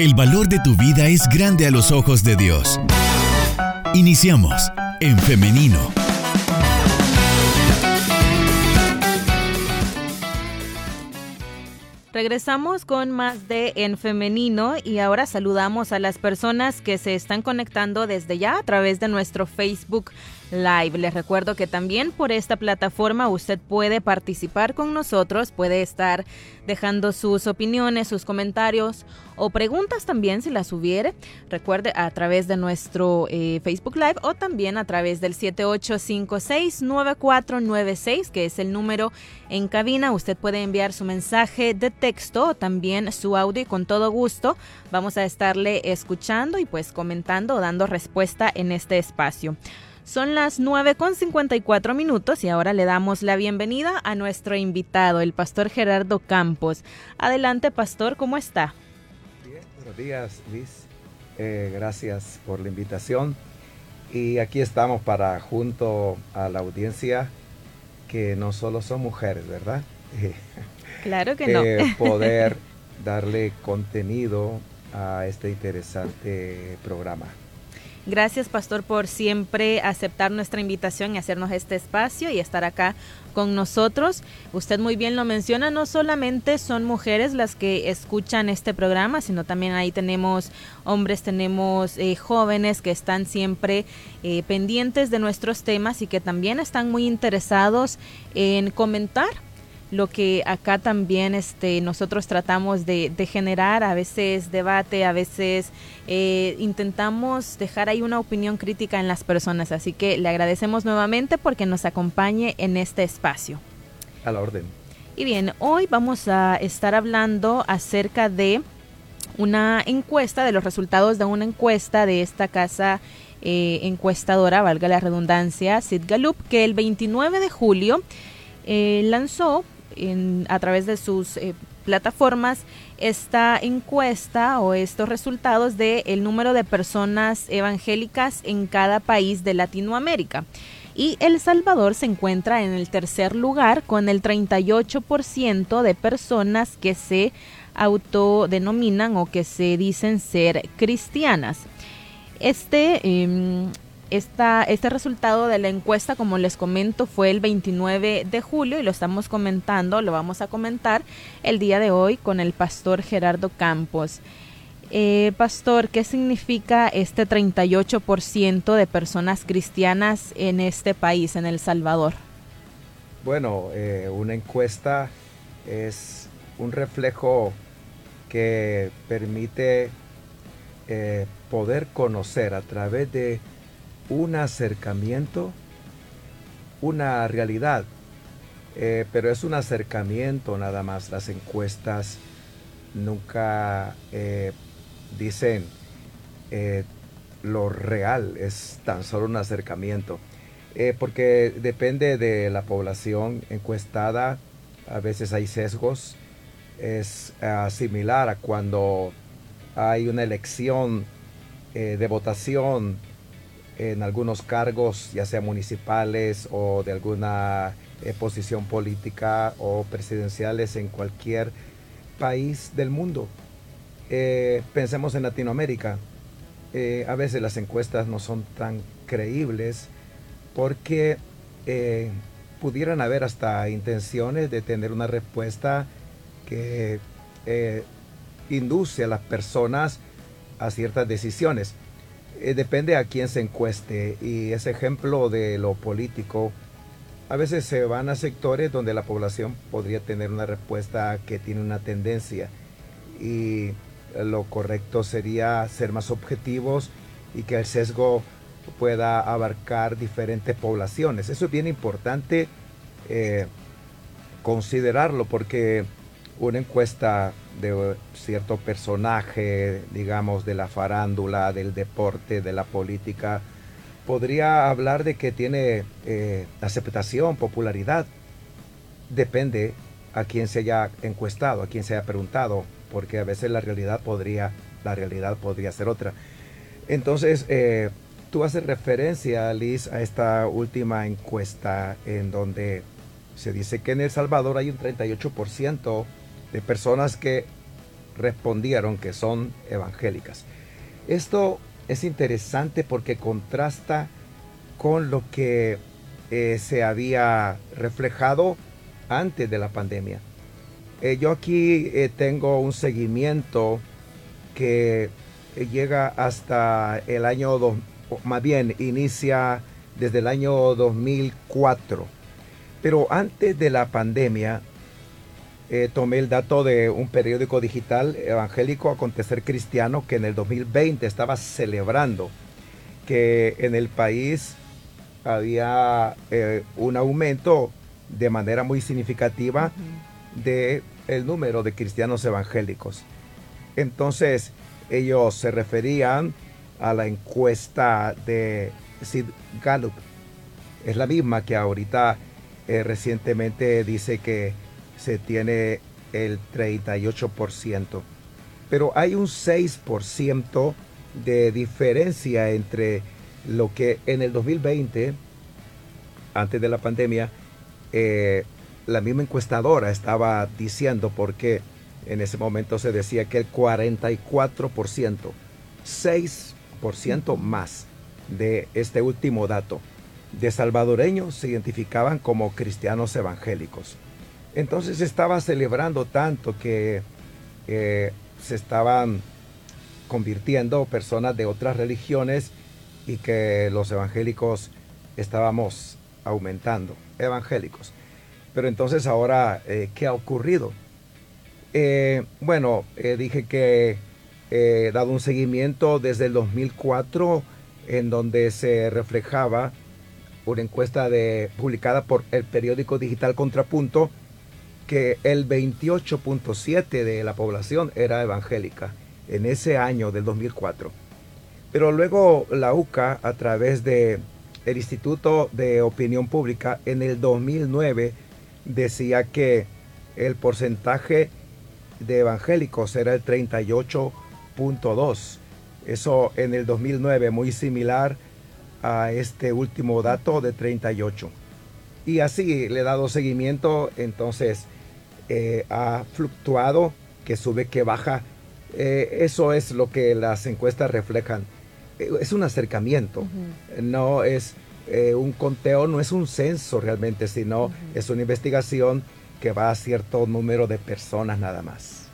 El valor de tu vida es grande a los ojos de Dios. Iniciamos en femenino. Regresamos con más de En Femenino y ahora saludamos a las personas que se están conectando desde ya a través de nuestro Facebook Live. Les recuerdo que también por esta plataforma usted puede participar con nosotros, puede estar dejando sus opiniones, sus comentarios o preguntas también si las hubiere. Recuerde a través de nuestro eh, Facebook Live o también a través del 7856-9496, que es el número en cabina. Usted puede enviar su mensaje de texto o también su audio y con todo gusto vamos a estarle escuchando y pues comentando o dando respuesta en este espacio. Son las 9 con 54 minutos y ahora le damos la bienvenida a nuestro invitado, el pastor Gerardo Campos. Adelante, pastor, ¿cómo está? Bien, buenos días, Liz. Eh, gracias por la invitación. Y aquí estamos para, junto a la audiencia, que no solo son mujeres, ¿verdad? Claro que no. poder darle contenido a este interesante programa. Gracias, Pastor, por siempre aceptar nuestra invitación y hacernos este espacio y estar acá con nosotros. Usted muy bien lo menciona, no solamente son mujeres las que escuchan este programa, sino también ahí tenemos hombres, tenemos eh, jóvenes que están siempre eh, pendientes de nuestros temas y que también están muy interesados en comentar lo que acá también este, nosotros tratamos de, generar, a veces debate, a veces eh, intentamos dejar ahí una opinión crítica en las personas. Así que le agradecemos nuevamente porque nos acompañe en este espacio. A la orden. Y bien, hoy vamos a estar hablando acerca de una encuesta, de los resultados de una encuesta de esta casa eh, encuestadora, valga la redundancia, Sid Galup, que el 29 de julio eh, lanzó a través de sus eh, plataformas esta encuesta o estos resultados de el número de personas evangélicas en cada país de Latinoamérica. Y El Salvador se encuentra en el tercer lugar con el 38% de personas que se autodenominan o que se dicen ser cristianas. Este este resultado de la encuesta, como les comento, fue el 29 de julio y lo estamos comentando, lo vamos a comentar el día de hoy con el pastor Gerardo Campos. Eh, pastor, ¿qué significa este 38% de personas cristianas en este país, en El Salvador? Bueno, eh, una encuesta es un reflejo que permite eh, poder conocer a través de un acercamiento, una realidad, eh, pero es un acercamiento nada más. Las encuestas nunca eh, dicen eh, lo real, es tan solo un acercamiento, porque depende de la población encuestada, a veces hay sesgos, es similar a cuando hay una elección de votación en algunos cargos, ya sea municipales o de alguna eh, posición política o presidenciales en cualquier país del mundo. Eh, pensemos en Latinoamérica. Eh, a veces las encuestas no son tan creíbles porque pudieran haber hasta intenciones de tener una respuesta que induce a las personas a ciertas decisiones. Eh, depende a quién se encueste y ese ejemplo de lo político a veces se van a sectores donde la población podría tener una respuesta que tiene una tendencia y lo correcto sería ser más objetivos y que el sesgo pueda abarcar diferentes poblaciones. Eso es bien importante eh, considerarlo porque una encuesta de cierto personaje, digamos, de la farándula, del deporte, de la política, podría hablar de que tiene eh, aceptación, popularidad. Depende a quién se haya encuestado, a quién se haya preguntado, porque a veces la realidad podría, la realidad podría ser otra. Entonces, eh, tú haces referencia, Liz, a esta última encuesta en donde se dice que en El Salvador hay un 38% de personas que respondieron que son evangélicas. Esto es interesante porque contrasta con lo que eh, se había reflejado antes de la pandemia. Eh, yo aquí eh, tengo un seguimiento que llega hasta el año, dos, más bien inicia desde el año 2004. Pero antes de la pandemia, tomé el dato de un periódico digital evangélico Acontecer Cristiano que en el 2020 estaba celebrando que en el país había eh, un aumento de manera muy significativa de el número de cristianos evangélicos. Entonces ellos se referían a la encuesta de Sid Gallup. Es la misma que ahorita eh, recientemente dice que se tiene el 38%. Pero hay un 6% de diferencia entre lo que en el 2020, antes de la pandemia, eh, la misma encuestadora estaba diciendo porque en ese momento se decía que el 44%, 6% más de este último dato de salvadoreños se identificaban como cristianos evangélicos. Entonces estaba celebrando tanto que eh, se estaban convirtiendo personas de otras religiones y que los evangélicos estábamos aumentando, evangélicos. Pero entonces ahora, eh, ¿qué ha ocurrido? Eh, bueno, dije que he dado un seguimiento desde el 2004 en donde se reflejaba una encuesta de, publicada por el periódico digital Contrapunto que el 28.7 de la población era evangélica en ese año del 2004. Pero luego la UCA, a través de el Instituto de Opinión Pública, en el 2009 decía que el porcentaje de evangélicos era el 38.2. Eso en el 2009, muy similar a este último dato de 38. Y así le he dado seguimiento, entonces eh, ha fluctuado, que sube, que baja. Eh, eso es lo que las encuestas reflejan. Eh, es un acercamiento, no es un conteo, no es un censo realmente, sino es una investigación que va a cierto número de personas nada más.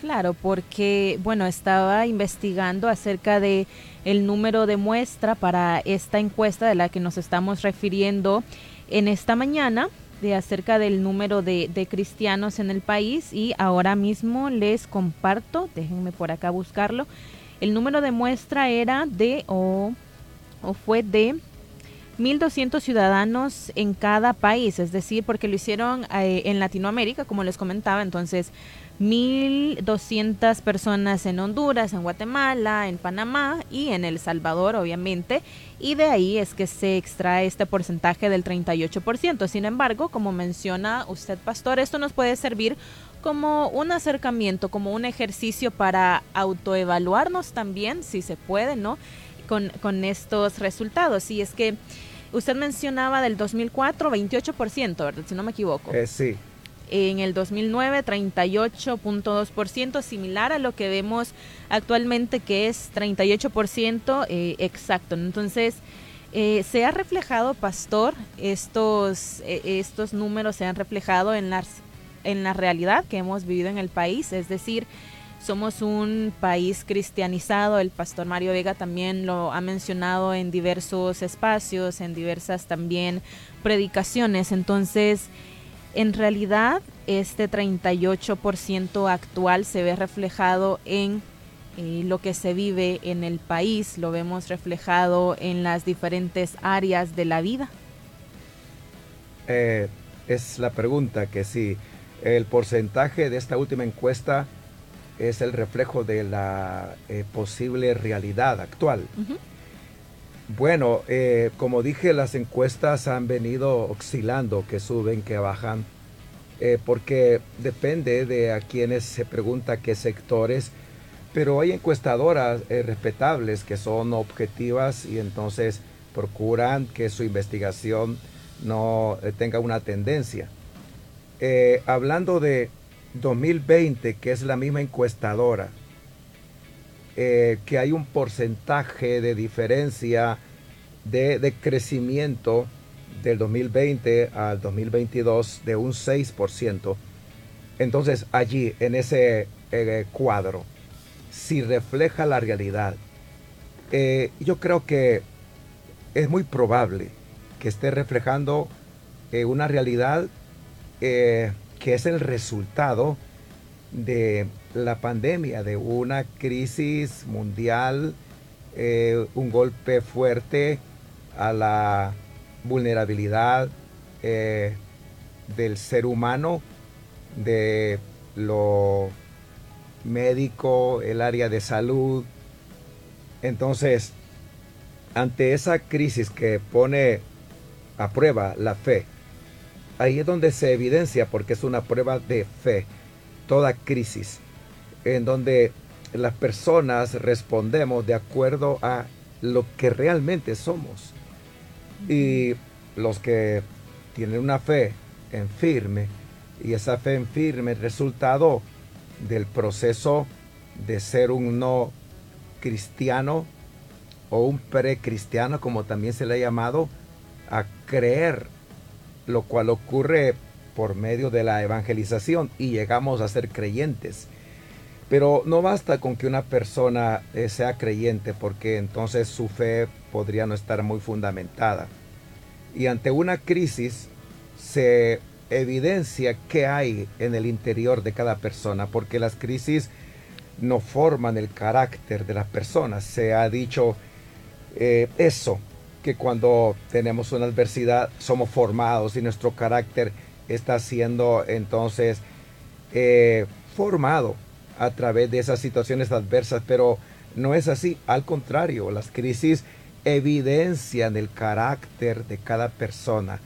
Claro, porque bueno, estaba investigando acerca de el número de muestra para esta encuesta de la que nos estamos refiriendo en esta mañana de acerca del número de, cristianos en el país y ahora mismo les comparto, déjenme por acá buscarlo, el número de muestra era de o, o fue de 1.200 ciudadanos en cada país, es decir, porque lo hicieron eh, en Latinoamérica, como les comentaba, entonces 1.200 personas en Honduras, en Guatemala, en Panamá y en El Salvador, obviamente, y de ahí es que se extrae este porcentaje del 38%. Sin embargo, como menciona usted, Pastor, esto nos puede servir como un acercamiento, como un ejercicio para autoevaluarnos también, si se puede, ¿no? Con, con estos resultados. Y es que usted mencionaba del 2004, 28%, ¿verdad? Si no me equivoco. Eh, sí en el 2009 38.2%, similar a lo que vemos actualmente que es 38% eh, exacto. Entonces, eh, se ha reflejado, Pastor, estos, eh, estos números se han reflejado en, las, en la realidad que hemos vivido en el país, es decir, somos un país cristianizado, el pastor Mario Vega también lo ha mencionado en diversos espacios, en diversas también predicaciones, entonces en realidad, este 38% actual se ve reflejado en eh, lo que se vive en el país, lo vemos reflejado en las diferentes áreas de la vida. Eh, es la pregunta que si el porcentaje de esta última encuesta es el reflejo de la eh, posible realidad actual. Bueno, eh, como dije, las encuestas han venido oscilando, que suben, que bajan, eh, porque depende de a quienes se pregunta qué sectores, pero hay encuestadoras eh, respetables que son objetivas y entonces procuran que su investigación no tenga una tendencia. hablando de 2020, que es la misma encuestadora, eh, que hay un porcentaje de diferencia de, de, crecimiento del 2020 al 2022 de un 6%. Entonces allí, en ese eh, cuadro, si refleja la realidad, eh, yo creo que es muy probable que esté reflejando una realidad que es el resultado de la pandemia, de una crisis mundial, eh, un golpe fuerte a la vulnerabilidad eh, del ser humano, de lo médico, el área de salud. Entonces, ante esa crisis que pone a prueba la fe, ahí es donde se evidencia porque es una prueba de fe toda crisis, en donde las personas respondemos de acuerdo a lo que realmente somos. Y los que tienen una fe en firme, y esa fe en firme, resultado del proceso de ser un no cristiano o un precristiano, como también se le ha llamado, a creer, lo cual ocurre por medio de la evangelización y llegamos a ser creyentes. Pero no basta con que una persona eh, sea creyente porque entonces su fe podría no estar muy fundamentada. Y ante una crisis se evidencia qué hay en el interior de cada persona, porque las crisis no forman el carácter de las personas. Se ha dicho eh, eso, que cuando tenemos una adversidad somos formados y nuestro carácter está siendo entonces eh, formado a través de esas situaciones adversas, pero no es así, al contrario, las crisis evidencian el carácter de cada persona,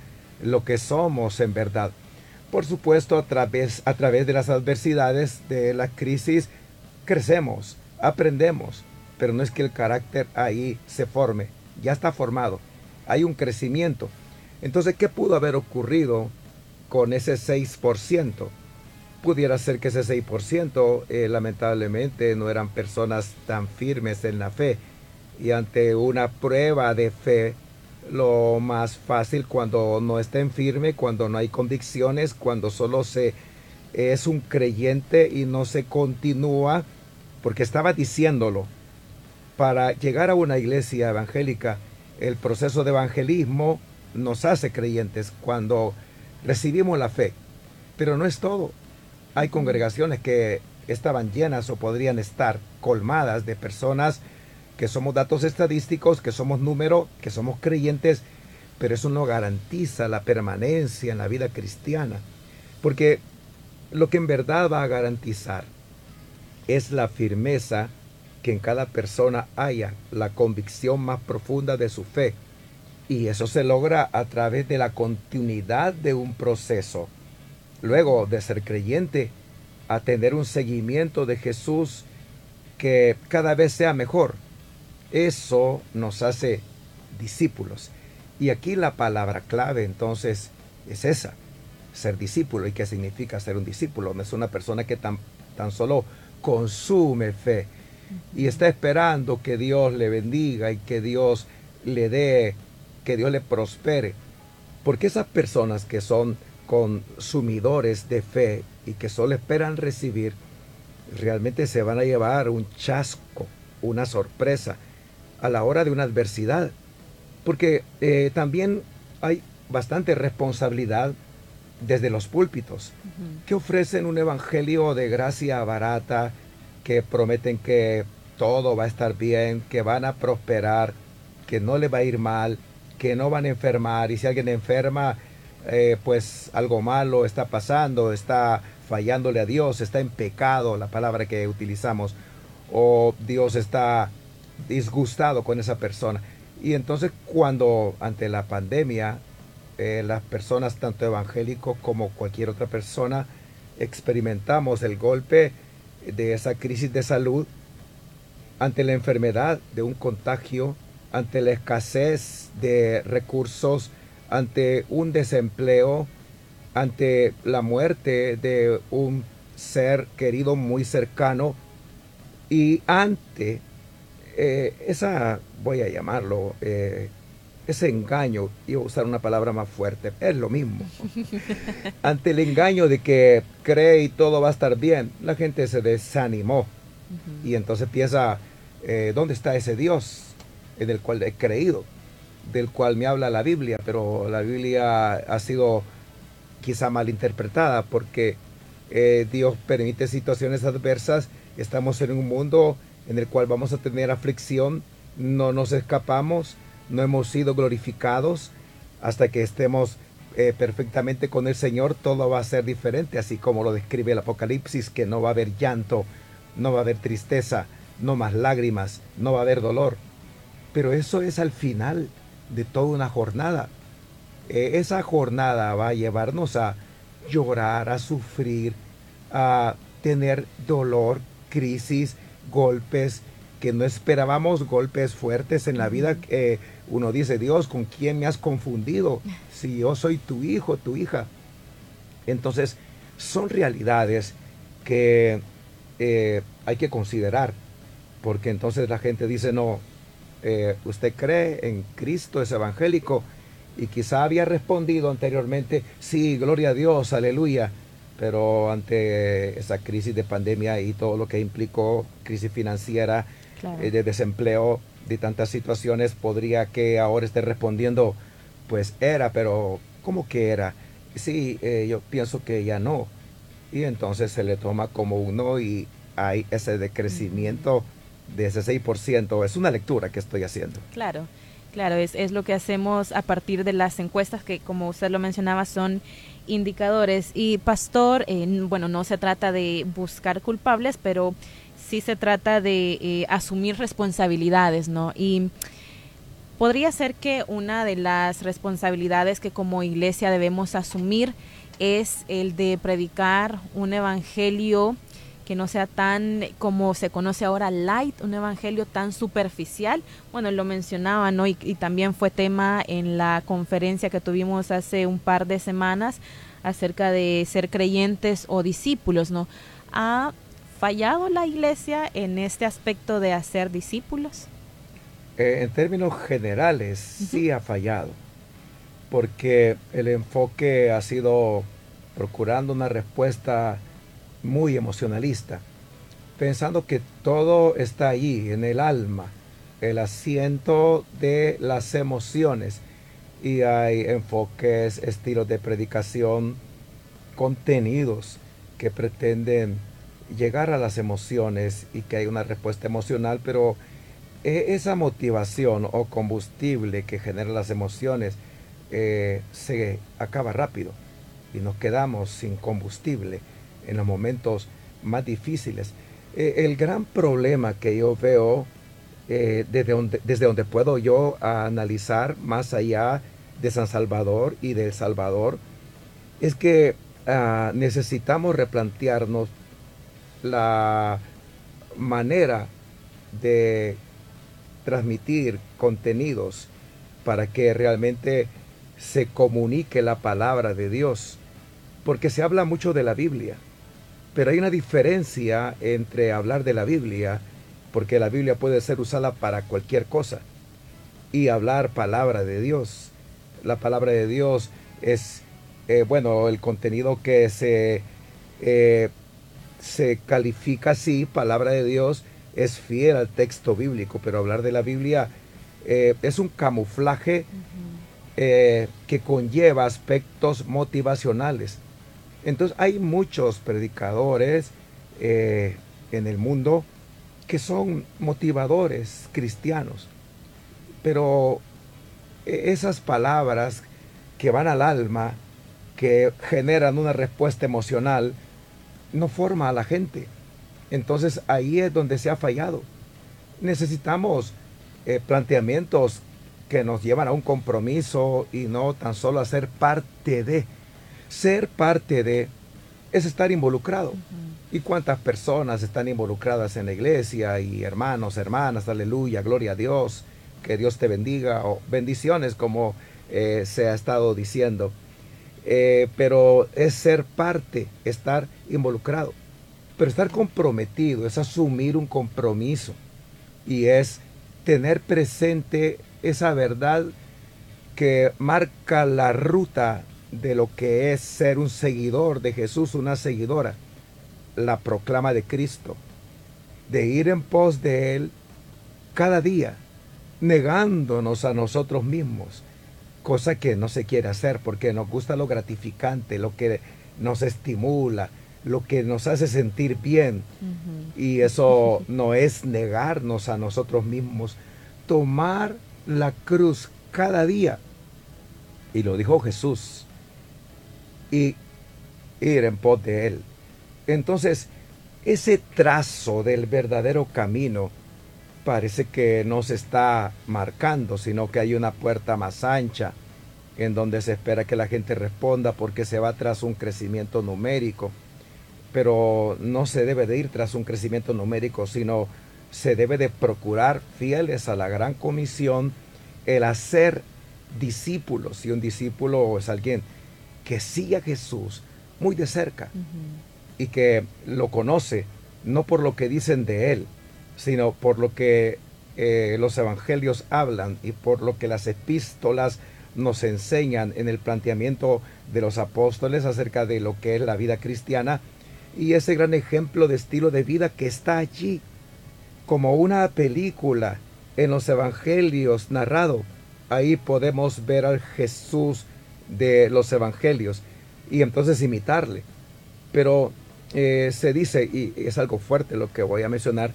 lo que somos en verdad. Por supuesto, a través, a través de las adversidades de la crisis crecemos, aprendemos, pero no es que el carácter ahí se forme, ya está formado, hay un crecimiento. Entonces, ¿qué pudo haber ocurrido con ese 6%. Pudiera ser que ese 6% eh, lamentablemente no eran personas tan firmes en la fe. Y ante una prueba de fe, lo más fácil cuando no estén firme, cuando no hay convicciones, cuando solo se es un creyente y no se continúa, porque estaba diciéndolo, para llegar a una iglesia evangélica, el proceso de evangelismo nos hace creyentes. Cuando recibimos la fe, pero no es todo. Hay congregaciones que estaban llenas o podrían estar colmadas de personas que somos datos estadísticos, que somos número, que somos creyentes, pero eso no garantiza la permanencia en la vida cristiana. Porque lo que en verdad va a garantizar es la firmeza que en cada persona haya, la convicción más profunda de su fe, y eso se logra a través de la continuidad de un proceso. Luego de ser creyente, a tener un seguimiento de Jesús que cada vez sea mejor. Eso nos hace discípulos. Y aquí la palabra clave entonces es esa, ser discípulo. ¿Y qué significa ser un discípulo? No es una persona que tan, tan solo consume fe y está esperando que Dios le bendiga y que Dios le dé que Dios le prospere. Porque esas personas que son consumidores de fe y que solo esperan recibir, realmente se van a llevar un chasco, una sorpresa a la hora de una adversidad. Porque eh, también hay bastante responsabilidad desde los púlpitos, que ofrecen un evangelio de gracia barata, que prometen que todo va a estar bien, que van a prosperar, que no le va a ir mal, que no van a enfermar y si alguien enferma, eh, pues algo malo está pasando, está fallándole a Dios, está en pecado, la palabra que utilizamos, o Dios está disgustado con esa persona. Y entonces cuando ante la pandemia, eh, las personas, tanto evangélicos como cualquier otra persona, experimentamos el golpe de esa crisis de salud, ante la enfermedad de un contagio, ante la escasez de recursos, ante un desempleo, ante la muerte de un ser querido muy cercano y ante eh, esa, voy a llamarlo, eh, ese engaño, iba a usar una palabra más fuerte, es lo mismo. ante el engaño de que cree y todo va a estar bien, la gente se desanimó y entonces piensa, eh, ¿dónde está ese Dios en el cual he creído? Del cual me habla la Biblia, pero la Biblia ha sido quizá malinterpretada porque Dios permite situaciones adversas, estamos en un mundo en el cual vamos a tener aflicción, no nos escapamos, no hemos sido glorificados hasta que estemos eh, perfectamente con el Señor, todo va a ser diferente, así como lo describe el Apocalipsis, que no va a haber llanto, no va a haber tristeza, no más lágrimas, no va a haber dolor. Pero eso es al final de toda una jornada. Eh, esa jornada va a llevarnos a llorar, a sufrir, a tener dolor, crisis, golpes que no esperábamos, golpes fuertes en la vida. que uno dice, Dios, ¿con quién me has confundido? Si yo soy tu hijo, tu hija. Entonces, son realidades que eh, hay que considerar, porque entonces la gente dice, no, eh, usted cree en Cristo, es evangélico, y quizá había respondido anteriormente, sí, gloria a Dios, aleluya, pero ante esa crisis de pandemia y todo lo que implicó, crisis financiera, eh, de desempleo, de tantas situaciones, podría que ahora esté respondiendo, pues era, pero ¿cómo que era? Sí, eh, yo pienso que ya no. Y entonces se le toma como uno y hay ese decrecimiento de ese 6%. Es una lectura que estoy haciendo. Claro. Claro, es, es lo que hacemos a partir de las encuestas que, como usted lo mencionaba, son indicadores. Y Pastor, eh, bueno, no se trata de buscar culpables, pero sí se trata de eh, asumir responsabilidades, ¿no? Y podría ser que una de las responsabilidades que como iglesia debemos asumir es el de predicar un evangelio que no sea tan como se conoce ahora light, un evangelio tan superficial. Bueno, lo mencionaba, ¿no? Y, también fue tema en la conferencia que tuvimos hace un par de semanas acerca de ser creyentes o discípulos, ¿no? ¿Ha fallado la iglesia en este aspecto de hacer discípulos? Eh, en términos generales, sí ha fallado, porque el enfoque ha sido procurando una respuesta muy emocionalista, pensando que todo está allí, en el alma, el asiento de las emociones. Y hay enfoques, estilos de predicación, contenidos que pretenden llegar a las emociones y que hay una respuesta emocional, pero e, esa motivación o combustible que genera las emociones eh, se acaba rápido y nos quedamos sin combustible en los momentos más difíciles. Eh, el gran problema que yo veo eh, desde, donde, desde donde puedo yo analizar más allá de San Salvador y de El Salvador es que ah, necesitamos replantearnos la manera de transmitir contenidos para que realmente se comunique la palabra de Dios. Porque se habla mucho de la Biblia, pero hay una diferencia entre hablar de la Biblia, porque la Biblia puede ser usada para cualquier cosa, y hablar palabra de Dios. La palabra de Dios es, eh, bueno, el contenido que se, eh, se califica así, palabra de Dios, es fiel al texto bíblico, pero hablar de la Biblia eh, es un camuflaje que conlleva aspectos motivacionales entonces hay muchos predicadores eh, en el mundo que son motivadores cristianos, pero e, esas palabras que van al alma, que generan una respuesta emocional, no forma a la gente. Entonces ahí es donde se ha fallado. Necesitamos eh, planteamientos que nos llevan a un compromiso y no tan solo a ser parte de ser parte de es estar involucrado. ¿Y cuántas personas están involucradas en la iglesia? Y hermanos, hermanas, aleluya, gloria a Dios, que Dios te bendiga, o bendiciones como eh, se ha estado diciendo. Eh, pero es ser parte, estar involucrado. Pero estar comprometido es asumir un compromiso y es tener presente esa verdad que marca la ruta de lo que es ser un seguidor de Jesús, una seguidora, la proclama de Cristo, de ir en pos de Él cada día, negándonos a nosotros mismos, cosa que no se quiere hacer porque nos gusta lo gratificante, lo que nos estimula, lo que nos hace sentir bien. Y eso no es negarnos a nosotros mismos, tomar la cruz cada día. Y lo dijo Jesús. Y ir en pos de Él. Entonces, ese trazo del verdadero camino parece que no se está marcando, sino que hay una puerta más ancha en donde se espera que la gente responda porque se va tras un crecimiento numérico pero no se debe de ir tras un crecimiento numérico, sino se debe de procurar fieles a la gran comisión el hacer discípulos. Y un discípulo es alguien que sigue a Jesús muy de cerca y que lo conoce no por lo que dicen de él, sino por lo que eh, los evangelios hablan y por lo que las epístolas nos enseñan en el planteamiento de los apóstoles acerca de lo que es la vida cristiana y ese gran ejemplo de estilo de vida que está allí, como una película en los evangelios narrado. Ahí podemos ver al Jesús de los evangelios y entonces imitarle. Pero eh, se dice, y es algo fuerte lo que voy a mencionar,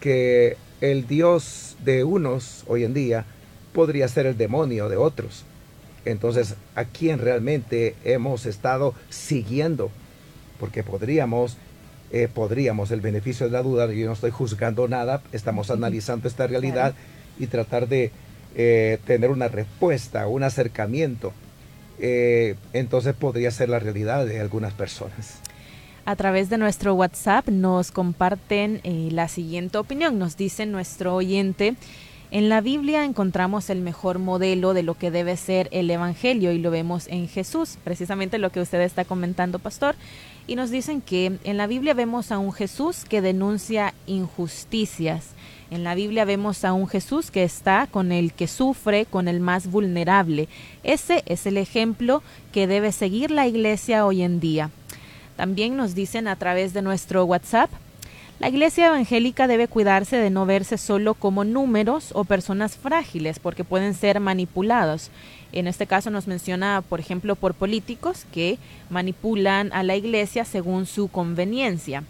que el Dios de unos hoy en día podría ser el demonio de otros. Entonces, ¿a quién realmente hemos estado siguiendo? porque podríamos, eh, podríamos, el beneficio de la duda, yo no estoy juzgando nada, estamos analizando esta realidad y tratar de eh, tener una respuesta, un acercamiento. Eh, entonces podría ser la realidad de algunas personas. A través de nuestro WhatsApp nos comparten la siguiente opinión. Nos dice nuestro oyente, en la Biblia encontramos el mejor modelo de lo que debe ser el Evangelio y lo vemos en Jesús, precisamente lo que usted está comentando, pastor y nos dicen que en la Biblia vemos a un Jesús que denuncia injusticias. En la Biblia vemos a un Jesús que está con el que sufre, con el más vulnerable. Ese es el ejemplo que debe seguir la iglesia hoy en día. También nos dicen a través de nuestro WhatsApp, la iglesia evangélica debe cuidarse de no verse solo como números o personas frágiles porque pueden ser manipulados. En este caso nos menciona, por ejemplo, por políticos que manipulan a la iglesia según su conveniencia.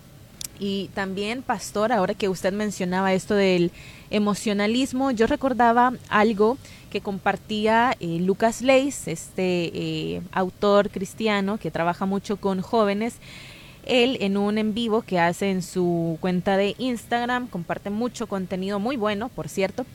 Y también, pastor, ahora que usted mencionaba esto del emocionalismo, yo recordaba algo que compartía eh, Lucas Leis, este eh, autor cristiano que trabaja mucho con jóvenes. Él en un en vivo que hace en su cuenta de Instagram, comparte mucho contenido muy bueno, por cierto.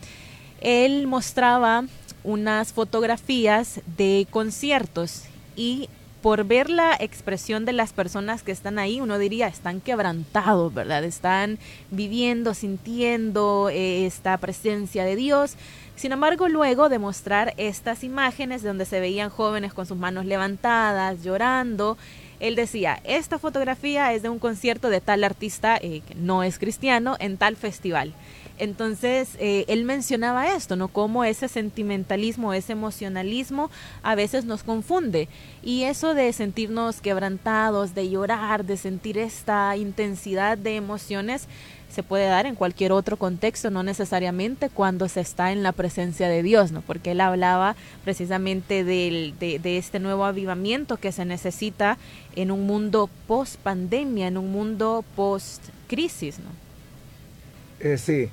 Él mostraba unas fotografías de conciertos y por ver la expresión de las personas que están ahí, uno diría, están quebrantados, ¿verdad? Están viviendo, sintiendo eh, esta presencia de Dios. Sin embargo, luego de mostrar estas imágenes donde se veían jóvenes con sus manos levantadas, llorando, él decía, esta fotografía es de un concierto de tal artista eh, que no es cristiano en tal festival. Entonces, eh, él mencionaba esto, ¿no? Cómo ese sentimentalismo, ese emocionalismo a veces nos confunde. Y eso de sentirnos quebrantados, de llorar, de sentir esta intensidad de emociones, se puede dar en cualquier otro contexto, no necesariamente cuando se está en la presencia de Dios, ¿no? Porque él hablaba precisamente de, de, este nuevo avivamiento que se necesita en un mundo post pandemia, en un mundo post crisis, ¿no? Eh, sí,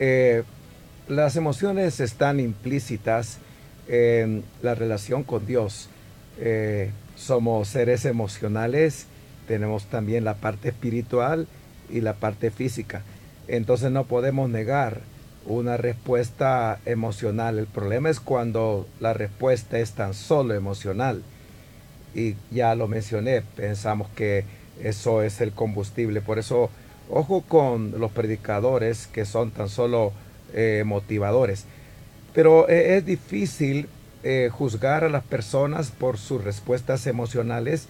eh, las emociones están implícitas en la relación con Dios. Eh, somos seres emocionales, tenemos también la parte espiritual y la parte física. Entonces no podemos negar una respuesta emocional. El problema es cuando la respuesta es tan solo emocional. Y ya lo mencioné, pensamos que eso es el combustible. Por eso Ojo con los predicadores que son tan solo eh, motivadores. Pero eh, es difícil eh, juzgar a las personas por sus respuestas emocionales.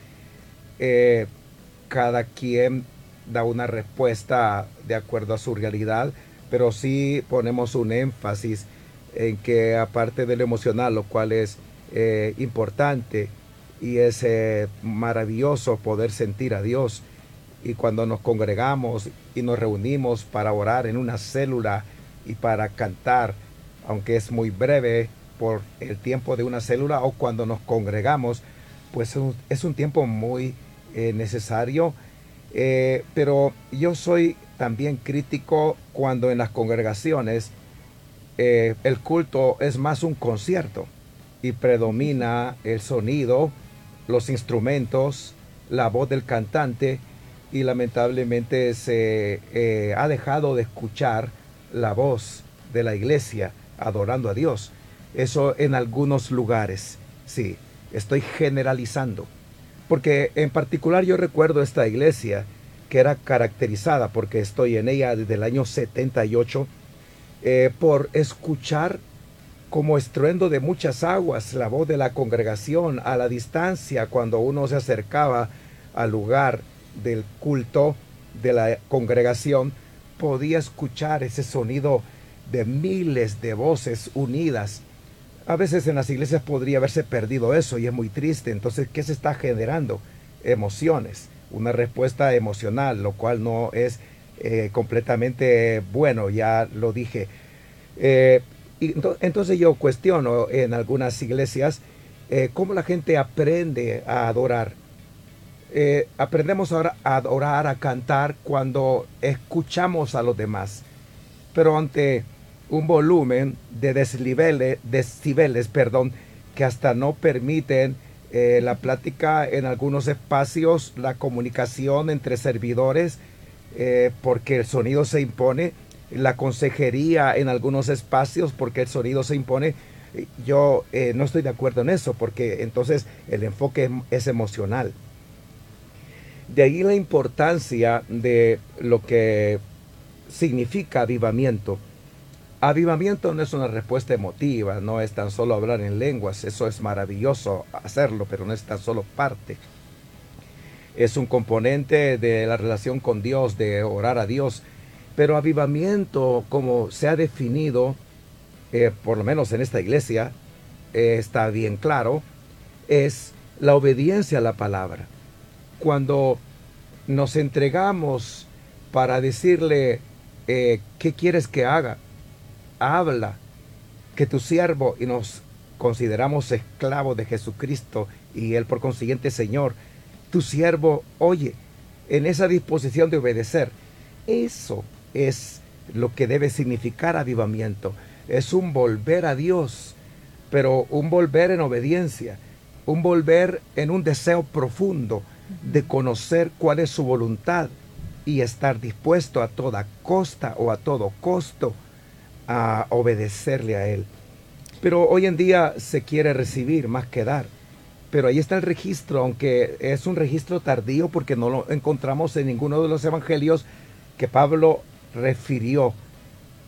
cada quien da una respuesta de acuerdo a su realidad, pero sí ponemos un énfasis en que aparte de lo emocional, lo cual es importante y es maravilloso poder sentir a Dios, y cuando nos congregamos y nos reunimos para orar en una célula y para cantar, aunque es muy breve por el tiempo de una célula o cuando nos congregamos, pues es un tiempo muy eh, necesario. Eh, pero yo soy también crítico cuando en las congregaciones eh, el culto es más un concierto y predomina el sonido, los instrumentos, la voz del cantante y lamentablemente se eh, ha dejado de escuchar la voz de la iglesia adorando a Dios. Eso en algunos lugares, sí, estoy generalizando. Porque en particular yo recuerdo esta iglesia que era caracterizada, porque estoy en ella desde el año 78, eh, por escuchar como estruendo de muchas aguas la voz de la congregación a la distancia cuando uno se acercaba al lugar del culto de la congregación, podía escuchar ese sonido de miles de voces unidas. A veces en las iglesias podría haberse perdido eso y es muy triste. Entonces, ¿qué se está generando? Emociones, una respuesta emocional, lo cual no es eh, completamente bueno, ya lo dije. Eh, y entonces yo cuestiono en algunas iglesias eh, cómo la gente aprende a adorar eh, aprendemos ahora a orar, a cantar cuando escuchamos a los demás. Pero ante un volumen de decibeles, decibeles perdón, que hasta no permiten eh, la plática en algunos espacios, la comunicación entre servidores, eh, porque el sonido se impone, la consejería en algunos espacios, porque el sonido se impone. Yo no estoy de acuerdo en eso, porque entonces el enfoque es emocional. De ahí la importancia de lo que significa avivamiento. Avivamiento no es una respuesta emotiva, no es tan solo hablar en lenguas, eso es maravilloso hacerlo, pero no es tan solo parte. Es un componente de la relación con Dios, de orar a Dios. Pero avivamiento, como se ha definido, eh, por lo menos en esta iglesia, eh, está bien claro, es la obediencia a la palabra cuando nos entregamos para decirle, eh, ¿qué quieres que haga? Habla, que tu siervo, y nos consideramos esclavos de Jesucristo y Él por consiguiente Señor, tu siervo oye, en esa disposición de obedecer. Eso es lo que debe significar avivamiento. Es un volver a Dios, pero un volver en obediencia, un volver en un deseo profundo, de conocer cuál es su voluntad y estar dispuesto a toda costa o a todo costo a obedecerle a Él. Pero hoy en día se quiere recibir más que dar. Pero ahí está el registro, aunque es un registro tardío porque no lo encontramos en ninguno de los evangelios que Pablo refirió,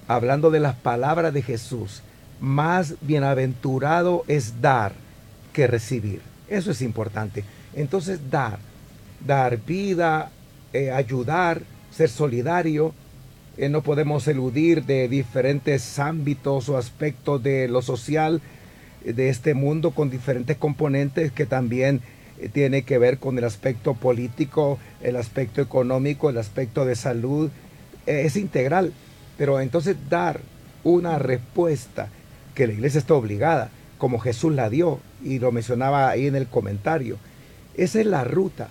hablando de las palabras de Jesús. Más bienaventurado es dar que recibir. Eso es importante. Entonces dar dar vida, eh, ayudar, ser solidario. Eh, no podemos eludir de diferentes ámbitos o aspectos de lo social eh, de este mundo con diferentes componentes que también tiene que ver con el aspecto político, el aspecto económico, el aspecto de salud. es integral. Pero entonces dar una respuesta que la iglesia está obligada, como Jesús la dio, y lo mencionaba ahí en el comentario. Esa es la ruta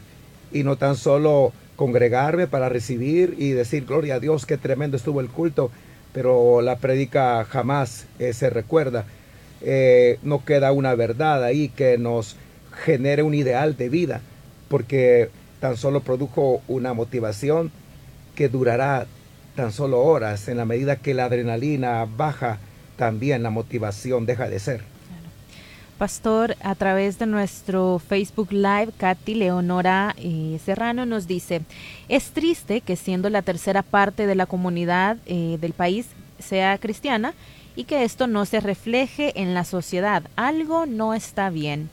y no tan solo congregarme para recibir y decir gloria a Dios, qué tremendo estuvo el culto, pero la prédica jamás eh, se recuerda. Eh, no queda una verdad ahí que nos genere un ideal de vida, porque tan solo produjo una motivación que durará tan solo horas. En la medida que la adrenalina baja, también la motivación deja de ser. Pastor, a través de nuestro Facebook Live, Katy Leonora eh, Serrano nos dice, es triste que siendo la tercera parte de la comunidad eh, del país sea cristiana y que esto no se refleje en la sociedad. Algo no está bien.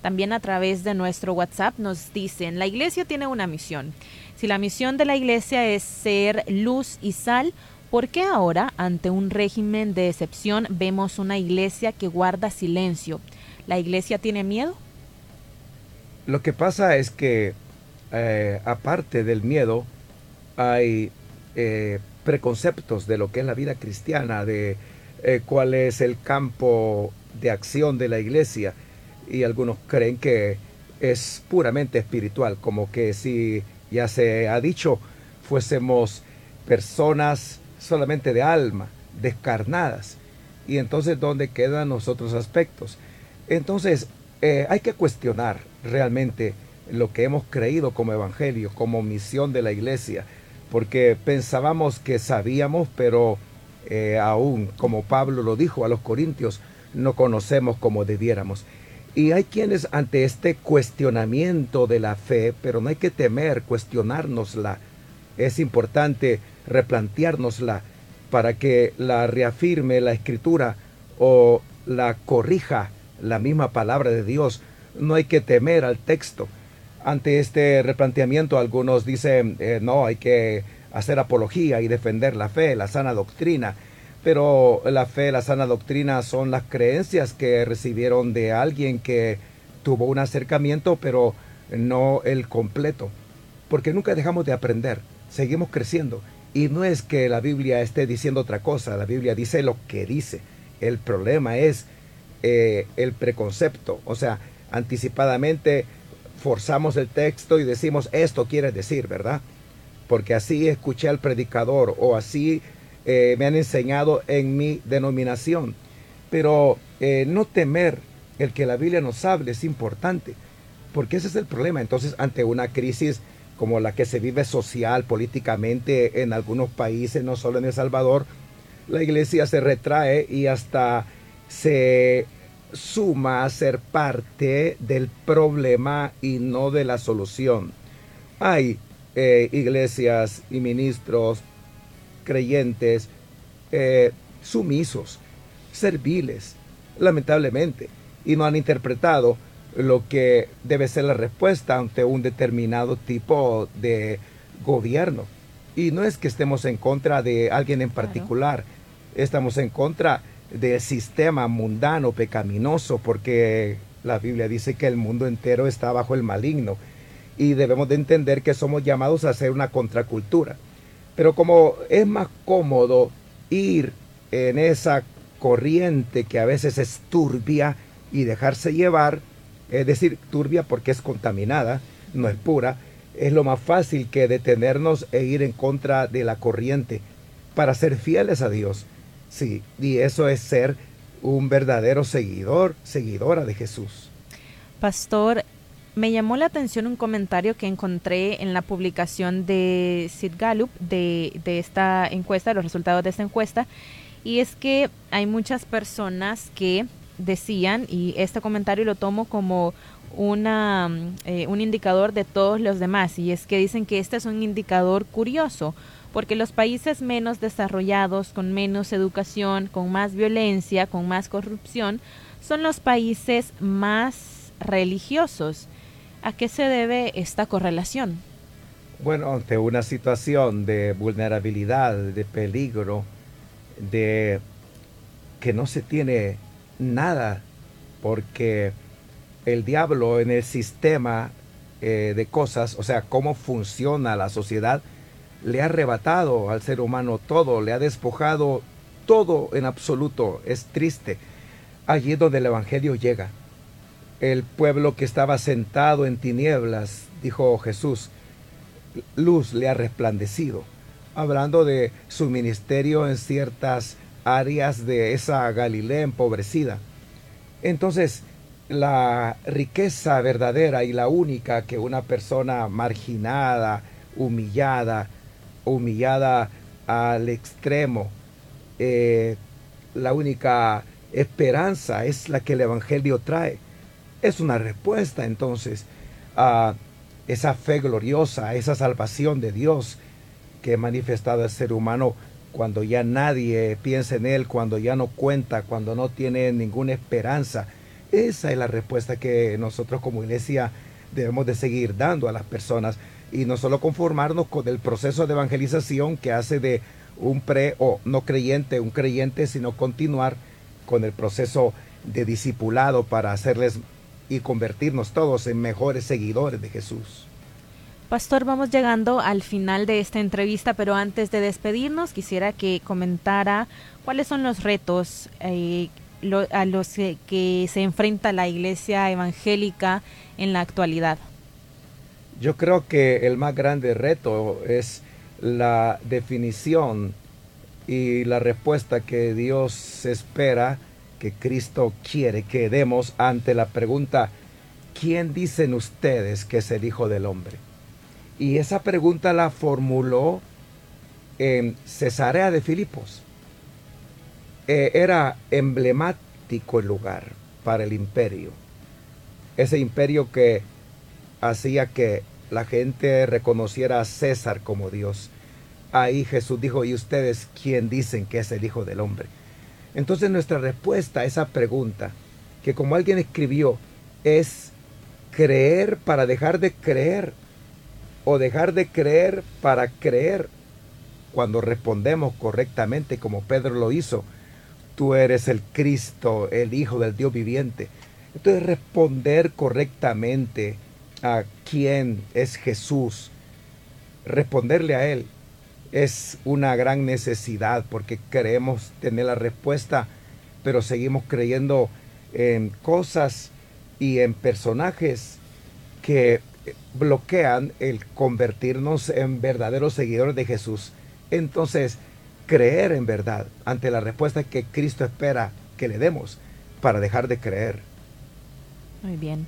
También a través de nuestro WhatsApp nos dicen, la iglesia tiene una misión. Si la misión de la iglesia es ser luz y sal, ¿por qué ahora, ante un régimen de excepción, vemos una iglesia que guarda silencio? ¿La iglesia tiene miedo? Lo que pasa es que, eh, aparte del miedo, hay eh, preconceptos de lo que es la vida cristiana, de eh, cuál es el campo de acción de la iglesia. Y algunos creen que es puramente espiritual, como que si ya se ha dicho, fuésemos personas solamente de alma, descarnadas. Y entonces, ¿dónde quedan los otros aspectos? Entonces, eh, hay que cuestionar realmente lo que hemos creído como evangelio, como misión de la iglesia, porque pensábamos que sabíamos, pero eh, aún, como Pablo lo dijo a los corintios, no conocemos como debiéramos. Y hay quienes ante este cuestionamiento de la fe, pero no hay que temer cuestionárnosla, es importante replanteárnosla para que la reafirme la escritura o la corrija la misma palabra de Dios. No hay que temer al texto. Ante este replanteamiento algunos dicen, eh, no, hay que hacer apología y defender la fe, la sana doctrina pero la fe, la sana doctrina son las creencias que recibieron de alguien que tuvo un acercamiento, pero no el completo. Porque nunca dejamos de aprender, seguimos creciendo. Y no es que la Biblia esté diciendo otra cosa, la Biblia dice lo que dice. El problema es eh, el preconcepto, o sea, anticipadamente forzamos el texto y decimos esto quiere decir, ¿verdad? Porque así escuché al predicador o así eh, me han enseñado en mi denominación. Pero eh, no temer el que la Biblia nos hable es importante, porque ese es el problema. Entonces, ante una crisis como la que se vive social, políticamente en algunos países, no solo en El Salvador, la iglesia se retrae y hasta se suma a ser parte del problema y no de la solución. Hay eh, iglesias y ministros creyentes eh, sumisos, serviles, lamentablemente, y no han interpretado lo que debe ser la respuesta ante un determinado tipo de gobierno. Y no es que estemos en contra de alguien en particular, estamos en contra del sistema mundano, pecaminoso, porque la Biblia dice que el mundo entero está bajo el maligno y debemos de entender que somos llamados a ser una contracultura. Pero como es más cómodo ir en esa corriente que a veces es turbia y dejarse llevar, es decir, turbia porque es contaminada, no es pura, es lo más fácil que detenernos e ir en contra de la corriente para ser fieles a Dios. Sí, y eso es ser un verdadero seguidor, seguidora de Jesús. Pastor, me llamó la atención un comentario que encontré en la publicación de Sid Gallup de, esta encuesta, de los resultados de esta encuesta, y es que hay muchas personas que decían, y este comentario lo tomo como una, eh, un indicador de todos los demás, y es que dicen que este es un indicador curioso, porque los países menos desarrollados, con menos educación, con más violencia, con más corrupción, son los países más religiosos. ¿A qué se debe esta correlación? Bueno, ante una situación de vulnerabilidad, de peligro, de que no se tiene nada, porque el diablo en el sistema eh, de cosas, o sea, cómo funciona la sociedad, le ha arrebatado al ser humano todo, le ha despojado todo en absoluto. Es triste. Allí es donde el Evangelio llega el pueblo que estaba sentado en tinieblas, dijo Jesús, luz le ha resplandecido, hablando de su ministerio en ciertas áreas de esa Galilea empobrecida. Entonces, la riqueza verdadera y la única que una persona marginada, humillada, humillada al extremo, eh, la única esperanza es la que el Evangelio trae es una respuesta entonces a esa fe gloriosa, a esa salvación de Dios que ha manifestado el ser humano cuando ya nadie piensa en él, cuando ya no cuenta, cuando no tiene ninguna esperanza. Esa es la respuesta que nosotros como iglesia debemos de seguir dando a las personas. Y no solo conformarnos con el proceso de evangelización que hace de un pre o no creyente un creyente, sino continuar con el proceso de discipulado para hacerles y convertirnos todos en mejores seguidores de Jesús. Pastor, vamos llegando al final de esta entrevista, pero antes de despedirnos quisiera que comentara cuáles son los retos eh, a los que se enfrenta la iglesia evangélica en la actualidad. Yo creo que el más grande reto es la definición y la respuesta que Dios espera, que Cristo quiere que demos ante la pregunta, ¿quién dicen ustedes que es el Hijo del Hombre? Y esa pregunta la formuló en Cesarea de Filipos. Eh, era emblemático el lugar para el imperio. Ese imperio que hacía que la gente reconociera a César como Dios. Ahí Jesús dijo, ¿y ustedes quién dicen que es el Hijo del Hombre? Entonces nuestra respuesta a esa pregunta, que como alguien escribió, es creer para dejar de creer o dejar de creer para creer. Cuando respondemos correctamente como Pedro lo hizo, tú eres el Cristo, el Hijo del Dios viviente. Entonces responder correctamente a quién es Jesús, responderle a Él es una gran necesidad porque queremos tener la respuesta, pero seguimos creyendo en cosas y en personajes que bloquean el convertirnos en verdaderos seguidores de Jesús. Entonces, creer en verdad ante la respuesta que Cristo espera que le demos para dejar de creer. Muy bien.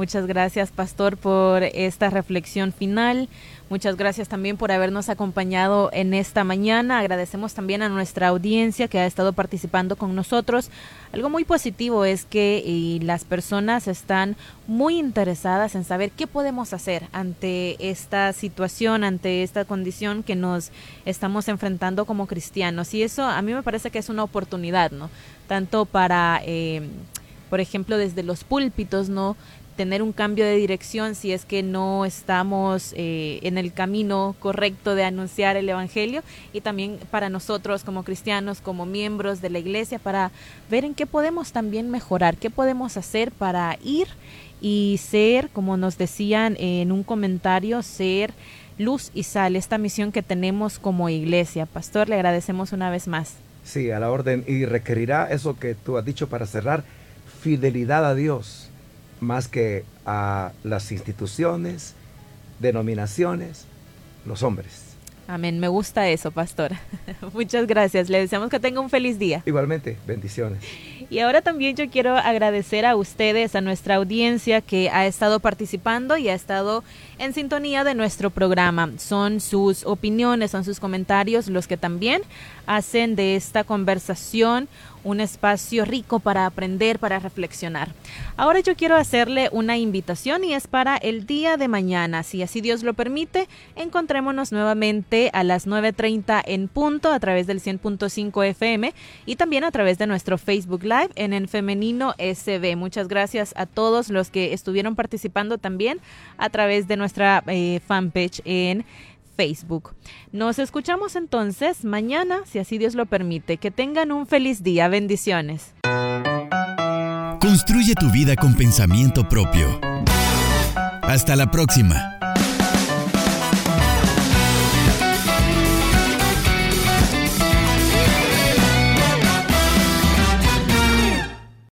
Muchas gracias, Pastor, por esta reflexión final. Muchas gracias también por habernos acompañado en esta mañana. Agradecemos también a nuestra audiencia que ha estado participando con nosotros. Algo muy positivo es que las personas están muy interesadas en saber qué podemos hacer ante esta situación, ante esta condición que nos estamos enfrentando como cristianos. Y eso a mí me parece que es una oportunidad, ¿no? Tanto para... Eh, por ejemplo, desde los púlpitos, ¿no? Tener un cambio de dirección si es que no estamos eh, en el camino correcto de anunciar el Evangelio. Y también para nosotros como cristianos, como miembros de la iglesia, para ver en qué podemos también mejorar, qué podemos hacer para ir y ser, como nos decían en un comentario, ser luz y sal, esta misión que tenemos como iglesia. Pastor, le agradecemos una vez más. Sí, a la orden. Y requerirá eso que tú has dicho para cerrar, fidelidad a Dios más que a las instituciones, denominaciones, los hombres. Amén, me gusta eso, pastor. Muchas gracias. Le deseamos que tenga un feliz día. Igualmente, bendiciones. Y ahora también yo quiero agradecer a ustedes, a nuestra audiencia que ha estado participando y ha estado en sintonía de nuestro programa. Son sus opiniones, son sus comentarios los que también hacen de esta conversación un espacio rico para aprender, para reflexionar. Ahora yo quiero hacerle una invitación y es para el día de mañana. Si así Dios lo permite, encontrémonos nuevamente a las 9.30 en punto a través del 100.5 FM y también a través de nuestro Facebook Live en el Femenino SB. Muchas gracias a todos los que estuvieron participando también a través de nuestra eh, fanpage en Facebook. Nos escuchamos entonces mañana, si así Dios lo permite. Que tengan un feliz día. Bendiciones. Construye tu vida con pensamiento propio. Hasta la próxima.